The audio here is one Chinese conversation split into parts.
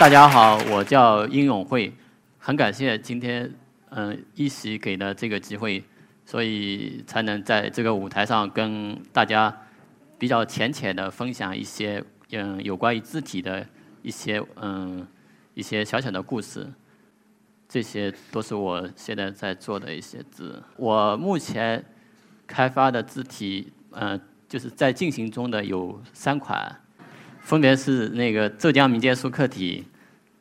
大家好，我叫殷永慧，很感谢今天嗯一席给的这个机会，所以才能在这个舞台上跟大家比较浅浅的分享一些嗯有关于字体的一些嗯一些小小的故事。这些都是我现在在做的一些字。我目前开发的字体，呃，就是在进行中的有三款，分别是那个浙江民间书刻体，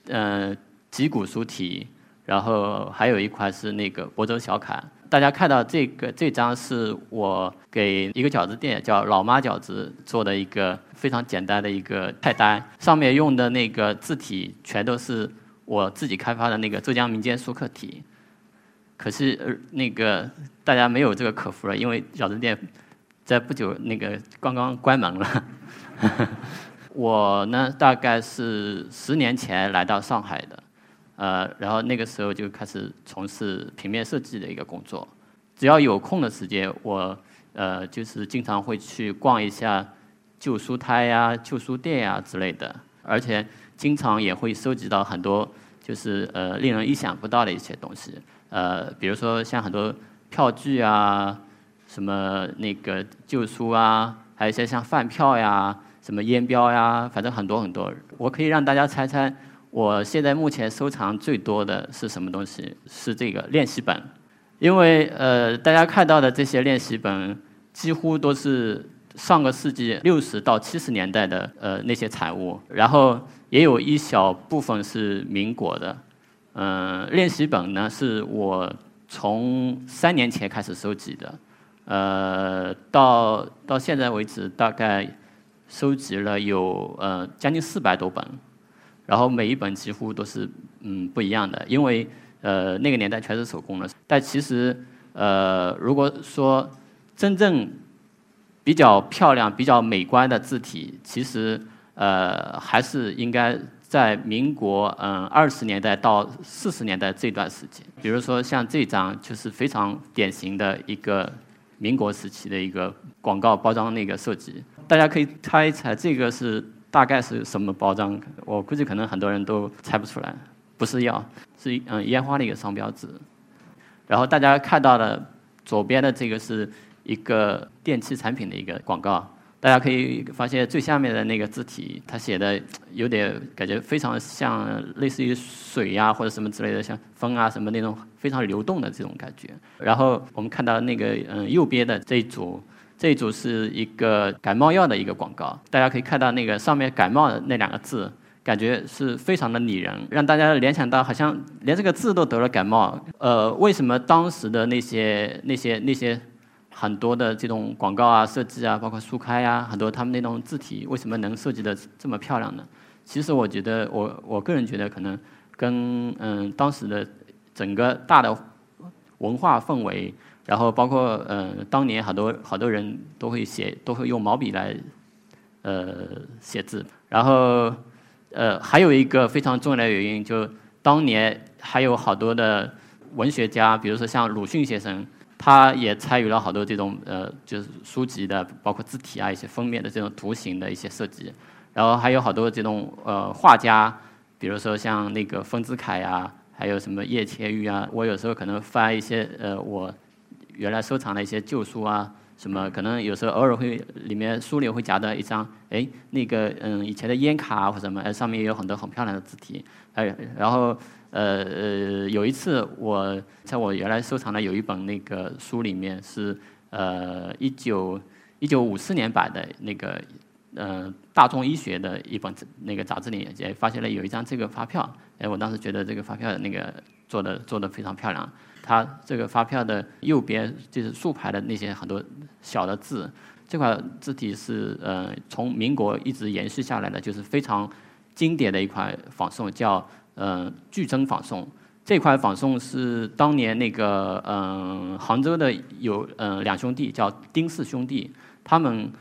呃，脊骨书体，然后还有一款是那个亳州小楷。大家看到这个这张是我给一个饺子店叫老妈饺子做的一个非常简单的一个菜单，上面用的那个字体全都是。我自己开发的那个浙江民间书刻体，可是呃那个大家没有这个客服了，因为饺子店在不久那个刚刚关门了。我呢大概是十年前来到上海的，呃，然后那个时候就开始从事平面设计的一个工作。只要有空的时间，我呃就是经常会去逛一下旧书摊呀、旧书店呀之类的，而且。经常也会收集到很多，就是呃令人意想不到的一些东西，呃，比如说像很多票据啊，什么那个旧书啊，还有一些像饭票呀，什么烟标呀，反正很多很多。我可以让大家猜猜，我现在目前收藏最多的是什么东西？是这个练习本，因为呃大家看到的这些练习本，几乎都是上个世纪六十到七十年代的呃那些产物，然后。也有一小部分是民国的，嗯，练习本呢是我从三年前开始收集的，呃，到到现在为止大概收集了有呃将近四百多本，然后每一本几乎都是嗯不一样的，因为呃那个年代全是手工的，但其实呃如果说真正比较漂亮、比较美观的字体，其实。呃，还是应该在民国嗯二十年代到四十年代这段时间，比如说像这张就是非常典型的一个民国时期的一个广告包装那个设计，大家可以猜一猜这个是大概是什么包装？我估计可能很多人都猜不出来，不是药，是嗯烟花的一个商标纸。然后大家看到的左边的这个是一个电器产品的一个广告。大家可以发现最下面的那个字体，它写的有点感觉非常像类似于水呀或者什么之类的，像风啊什么那种非常流动的这种感觉。然后我们看到那个嗯右边的这一组，这一组是一个感冒药的一个广告。大家可以看到那个上面感冒的那两个字，感觉是非常的拟人，让大家联想到好像连这个字都得了感冒。呃，为什么当时的那些那些那些？很多的这种广告啊、设计啊，包括书刊呀，很多他们那种字体为什么能设计的这么漂亮呢？其实我觉得，我我个人觉得可能跟嗯当时的整个大的文化氛围，然后包括嗯当年好多好多人都会写，都会用毛笔来呃写字，然后呃还有一个非常重要的原因，就当年还有好多的文学家，比如说像鲁迅先生。他也参与了好多这种呃，就是书籍的，包括字体啊，一些封面的这种图形的一些设计，然后还有好多这种呃画家，比如说像那个丰子恺呀，还有什么叶切玉啊。我有时候可能翻一些呃我原来收藏的一些旧书啊，什么可能有时候偶尔会里面书里会夹到一张，哎，那个嗯以前的烟卡或什么，哎上面也有很多很漂亮的字体，哎，然后。呃呃，有一次我在我原来收藏的有一本那个书里面是呃一九一九五四年版的那个呃大众医学的一本那个杂志里也发现了有一张这个发票，哎，我当时觉得这个发票那个做的做的非常漂亮。它这个发票的右边就是竖排的那些很多小的字，这块字体是呃从民国一直延续下来的，就是非常经典的一块仿宋，叫。呃，巨增仿宋这块仿宋是当年那个嗯杭州的有嗯两兄弟叫丁氏兄弟，他们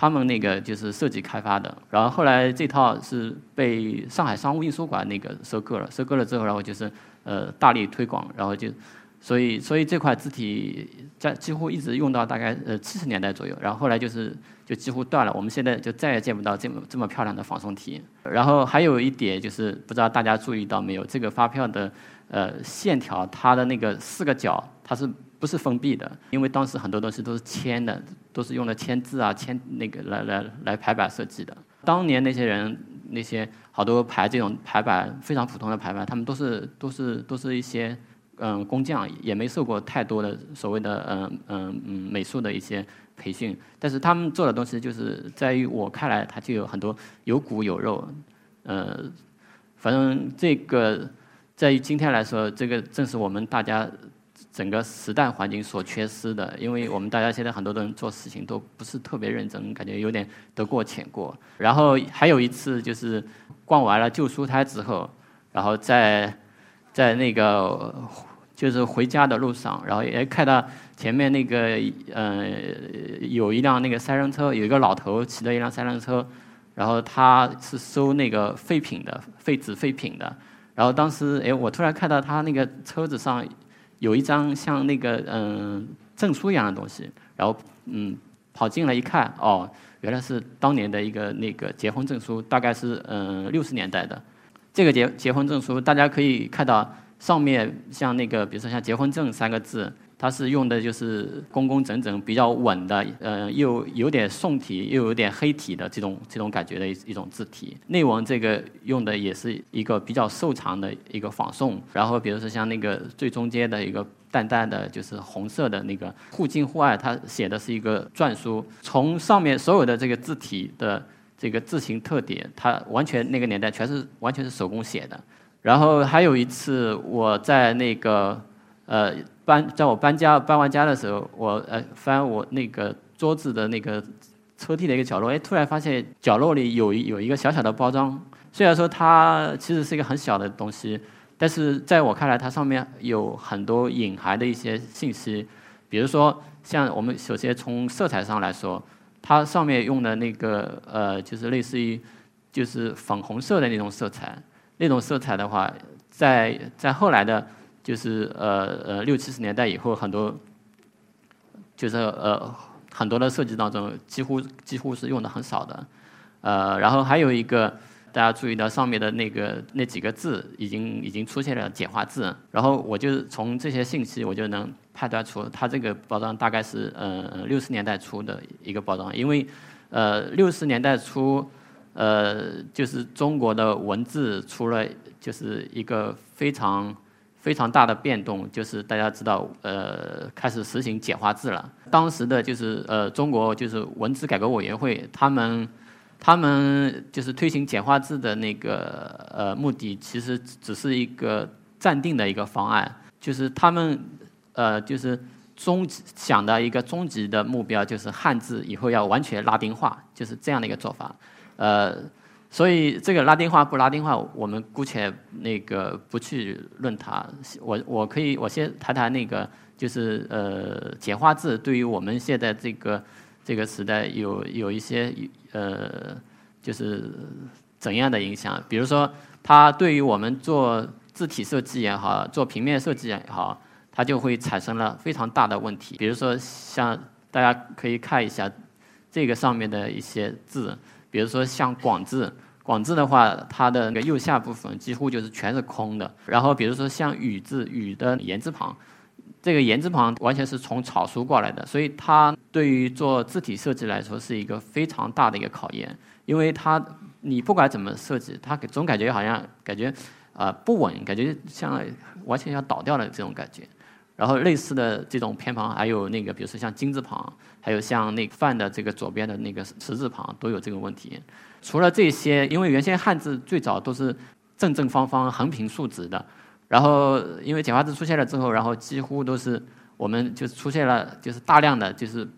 他们那个就是设计开发的，然后后来这套是被上海商务印书馆那个收购了，收购了之后，然后就是呃大力推广，然后就所以所以这块字体在几乎一直用到大概呃七十年代左右，然后后来就是就几乎断了，我们现在就再也见不到这么这么漂亮的仿宋体。然后还有一点就是不知道大家注意到没有，这个发票的呃线条它的那个四个角它是不是封闭的？因为当时很多东西都是签的，都是用的签字啊签那个来来来排版设计的。当年那些人。那些好多排这种排版非常普通的排版，他们都是都是都是一些嗯工匠，也没受过太多的所谓的嗯嗯嗯美术的一些培训，但是他们做的东西就是在于我看来，它就有很多有骨有肉，呃，反正这个在于今天来说，这个正是我们大家。整个时代环境所缺失的，因为我们大家现在很多的人做事情都不是特别认真，感觉有点得过且过。然后还有一次就是逛完了旧书摊之后，然后在在那个就是回家的路上，然后也看到前面那个呃有一辆那个三轮车，有一个老头骑着一辆三轮车，然后他是收那个废品的废纸废品的。然后当时哎，我突然看到他那个车子上。有一张像那个嗯证书一样的东西，然后嗯跑进来一看，哦，原来是当年的一个那个结婚证书，大概是嗯六十年代的。这个结结婚证书，大家可以看到上面像那个，比如说像结婚证三个字。它是用的就是工工整整、比较稳的，呃，又有点宋体，又有点黑体的这种这种感觉的一种字体。内文这个用的也是一个比较瘦长的一个仿宋。然后比如说像那个最中间的一个淡淡的，就是红色的那个互敬互爱，它写的是一个篆书。从上面所有的这个字体的这个字形特点，它完全那个年代全是完全是手工写的。然后还有一次我在那个呃。搬在我搬家搬完家的时候，我呃翻我那个桌子的那个抽屉的一个角落，哎，突然发现角落里有一有一个小小的包装。虽然说它其实是一个很小的东西，但是在我看来，它上面有很多隐含的一些信息。比如说，像我们首先从色彩上来说，它上面用的那个呃，就是类似于就是粉红色的那种色彩。那种色彩的话，在在后来的。就是呃呃六七十年代以后，很多就是呃很多的设计当中，几乎几乎是用的很少的，呃，然后还有一个大家注意到上面的那个那几个字，已经已经出现了简化字，然后我就从这些信息，我就能判断出它这个包装大概是呃六十年代初的一个包装，因为呃六十年代初呃就是中国的文字出了就是一个非常。非常大的变动，就是大家知道，呃，开始实行简化字了。当时的就是呃，中国就是文字改革委员会，他们他们就是推行简化字的那个呃目的，其实只是一个暂定的一个方案，就是他们呃就是终极想的一个终极的目标，就是汉字以后要完全拉丁化，就是这样的一个做法，呃。所以这个拉丁化不拉丁化，我们姑且那个不去论它。我我可以我先谈谈那个，就是呃简化字对于我们现在这个这个时代有有一些呃就是怎样的影响？比如说，它对于我们做字体设计也好，做平面设计也好，它就会产生了非常大的问题。比如说，像大家可以看一下这个上面的一些字。比如说像“广”字，“广”字的话，它的那个右下部分几乎就是全是空的。然后比如说像“雨”字，“雨”的言字旁，这个言字旁完全是从草书过来的，所以它对于做字体设计来说是一个非常大的一个考验，因为它你不管怎么设计，它总感觉好像感觉啊不稳，感觉像完全要倒掉了这种感觉。然后类似的这种偏旁，还有那个，比如说像金字旁，还有像那范的这个左边的那个十字旁，都有这个问题。除了这些，因为原先汉字最早都是正正方方、横平竖直的，然后因为简化字出现了之后，然后几乎都是我们就是出现了，就是大量的就是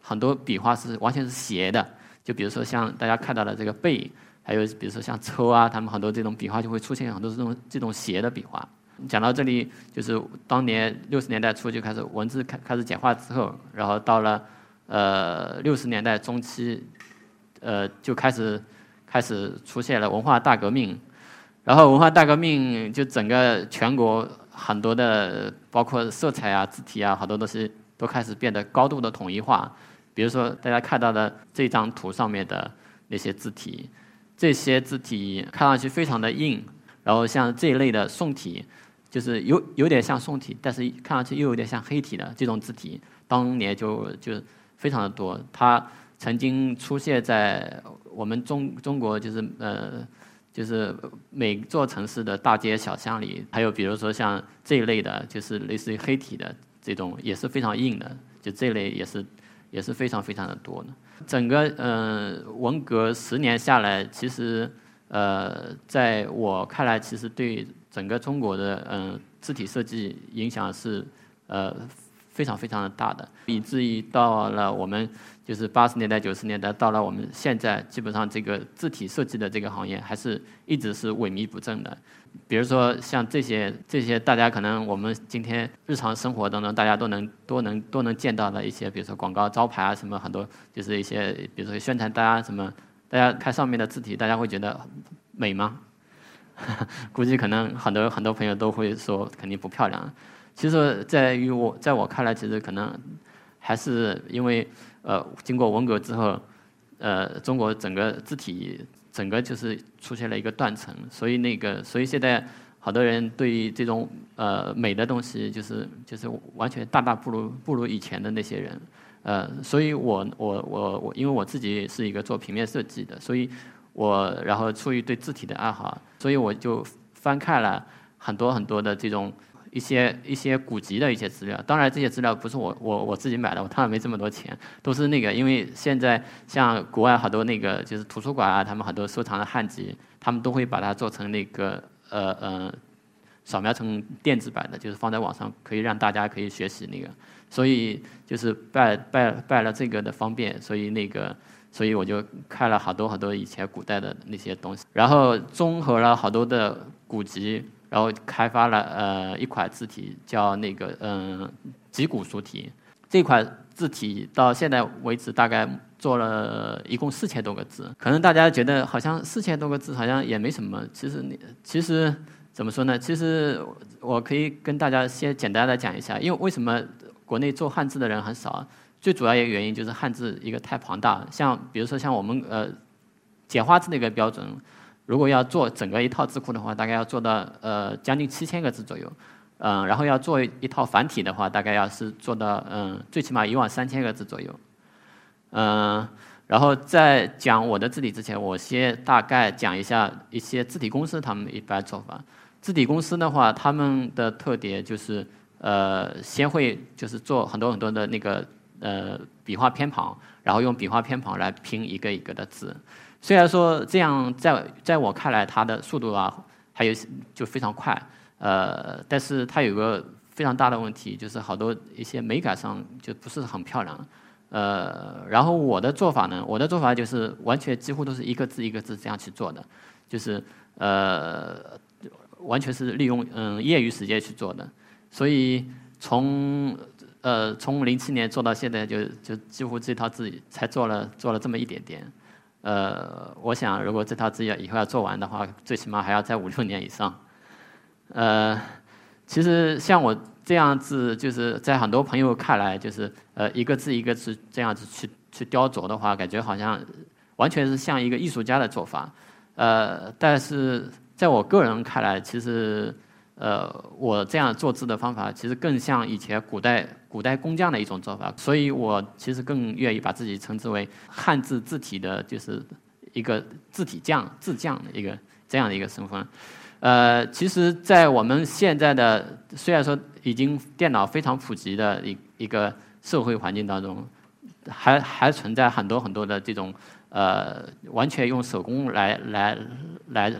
很多笔画是完全是斜的。就比如说像大家看到的这个背，还有比如说像抽啊，他们很多这种笔画就会出现很多这种这种斜的笔画。讲到这里，就是当年六十年代初就开始文字开开始简化之后，然后到了呃六十年代中期，呃就开始开始出现了文化大革命，然后文化大革命就整个全国很多的包括色彩啊、字体啊，好多东西都开始变得高度的统一化。比如说大家看到的这张图上面的那些字体，这些字体看上去非常的硬，然后像这一类的宋体，就是有有点像宋体，但是看上去又有点像黑体的这种字体，当年就就非常的多。它曾经出现在我们中中国，就是呃。就是每座城市的大街小巷里，还有比如说像这一类的，就是类似于黑体的这种，也是非常硬的。就这类也是也是非常非常的多的。整个嗯文革十年下来，其实呃在我看来，其实对整个中国的嗯字体设计影响是呃非常非常的大的，以至于到了我们。就是八十年代、九十年代，到了我们现在，基本上这个字体设计的这个行业，还是一直是萎靡不振的。比如说像这些这些，大家可能我们今天日常生活当中，大家都能都能都能见到的一些，比如说广告招牌啊，什么很多，就是一些比如说宣传单啊什么，大家看上面的字体，大家会觉得美吗？估计可能很多很多朋友都会说肯定不漂亮。其实，在于我在我看来，其实可能还是因为。呃，经过文革之后，呃，中国整个字体整个就是出现了一个断层，所以那个，所以现在好多人对于这种呃美的东西，就是就是完全大大不如不如以前的那些人，呃，所以我我我我，因为我自己是一个做平面设计的，所以我然后出于对字体的爱好，所以我就翻看了很多很多的这种。一些一些古籍的一些资料，当然这些资料不是我我我自己买的，我当然没这么多钱，都是那个，因为现在像国外好多那个就是图书馆啊，他们很多收藏的汉籍，他们都会把它做成那个呃呃，扫描成电子版的，就是放在网上可以让大家可以学习那个，所以就是拜拜拜了这个的方便，所以那个所以我就看了好多好多以前古代的那些东西，然后综合了好多的古籍。然后开发了呃一款字体，叫那个嗯集古书体。这款字体到现在为止大概做了一共四千多个字。可能大家觉得好像四千多个字好像也没什么，其实你其实怎么说呢？其实我可以跟大家先简单的讲一下，因为为什么国内做汉字的人很少？最主要一个原因就是汉字一个太庞大，像比如说像我们呃简化字的一个标准。如果要做整个一套字库的话，大概要做到呃将近七千个字左右，嗯，然后要做一套繁体的话，大概要是做到嗯最起码一万三千个字左右，嗯，然后在讲我的字体之前，我先大概讲一下一些字体公司他们一般做法。字体公司的话，他们的特点就是呃先会就是做很多很多的那个呃笔画偏旁，然后用笔画偏旁来拼一个一个的字。虽然说这样，在在我看来，它的速度啊，还有就非常快，呃，但是它有个非常大的问题，就是好多一些美感上就不是很漂亮，呃，然后我的做法呢，我的做法就是完全几乎都是一个字一个字这样去做的，就是呃，完全是利用嗯业余时间去做的，所以从呃从零七年做到现在，就就几乎这套字才做了做了这么一点点。呃，我想如果这套字要以后要做完的话，最起码还要在五六年以上。呃，其实像我这样子，就是在很多朋友看来，就是呃一个字一个字这样子去去雕琢的话，感觉好像完全是像一个艺术家的做法。呃，但是在我个人看来，其实。呃，我这样做字的方法其实更像以前古代古代工匠的一种做法，所以我其实更愿意把自己称之为汉字字体的，就是一个字体匠、字匠的一个这样的一个身份。呃，其实，在我们现在的虽然说已经电脑非常普及的一一个社会环境当中，还还存在很多很多的这种呃，完全用手工来来来。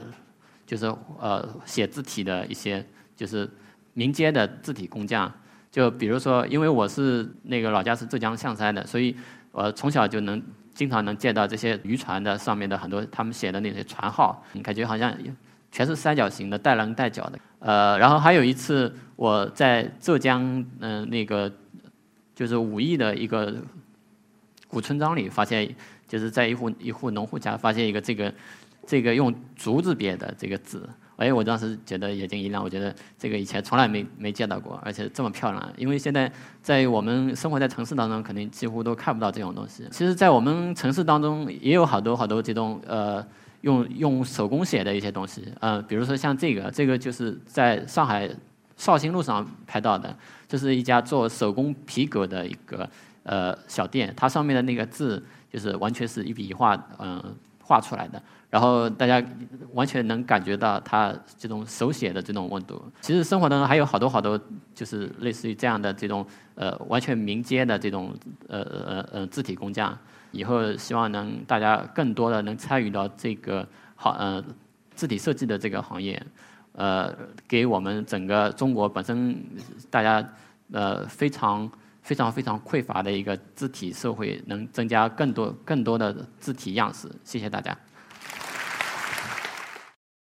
就是呃写字体的一些就是民间的字体工匠，就比如说，因为我是那个老家是浙江象山的，所以我从小就能经常能见到这些渔船的上面的很多他们写的那些船号，感觉好像全是三角形的，带棱带角的。呃，然后还有一次我在浙江嗯那个就是武义的一个古村庄里发现，就是在一户一户农户家发现一个这个。这个用竹子编的这个字，哎，我当时觉得眼睛一亮，我觉得这个以前从来没没见到过，而且这么漂亮。因为现在在我们生活在城市当中，肯定几乎都看不到这种东西。其实，在我们城市当中，也有好多好多这种呃用用手工写的一些东西，呃，比如说像这个，这个就是在上海绍兴路上拍到的，这是一家做手工皮革的一个呃小店，它上面的那个字就是完全是一笔一画嗯画出来的。然后大家完全能感觉到他这种手写的这种温度。其实生活当中还有好多好多，就是类似于这样的这种呃完全民间的这种呃呃呃字体工匠。以后希望能大家更多的能参与到这个好呃字体设计的这个行业，呃给我们整个中国本身大家呃非常非常非常匮乏的一个字体社会能增加更多更多的字体样式。谢谢大家。